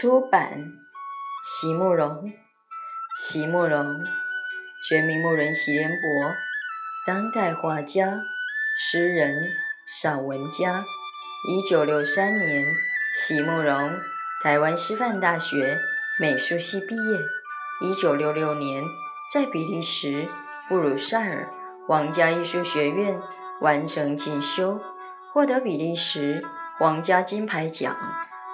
出版席慕容，席慕容，全名慕人席联博，当代画家、诗人、散文家。一九六三年，席慕容台湾师范大学美术系毕业。一九六六年，在比利时布鲁塞尔皇家艺术学院完成进修，获得比利时皇家金牌奖、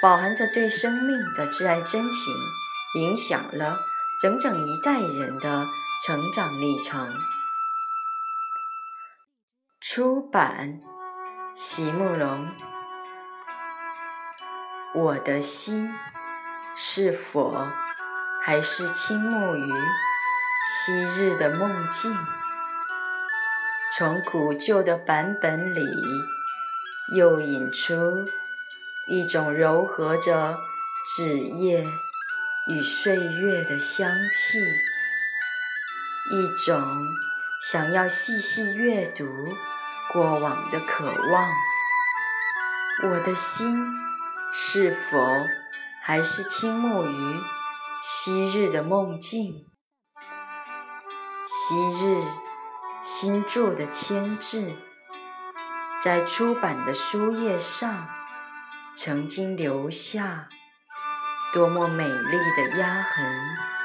饱含着对生命的挚爱真情，影响了整整一代人的成长历程。出版：席慕容。我的心是否还是倾慕于昔日的梦境？从古旧的版本里，又引出。一种柔和着纸页与岁月的香气，一种想要细细阅读过往的渴望。我的心是否还是倾慕于昔日的梦境？昔日新铸的签字，在出版的书页上。曾经留下多么美丽的压痕。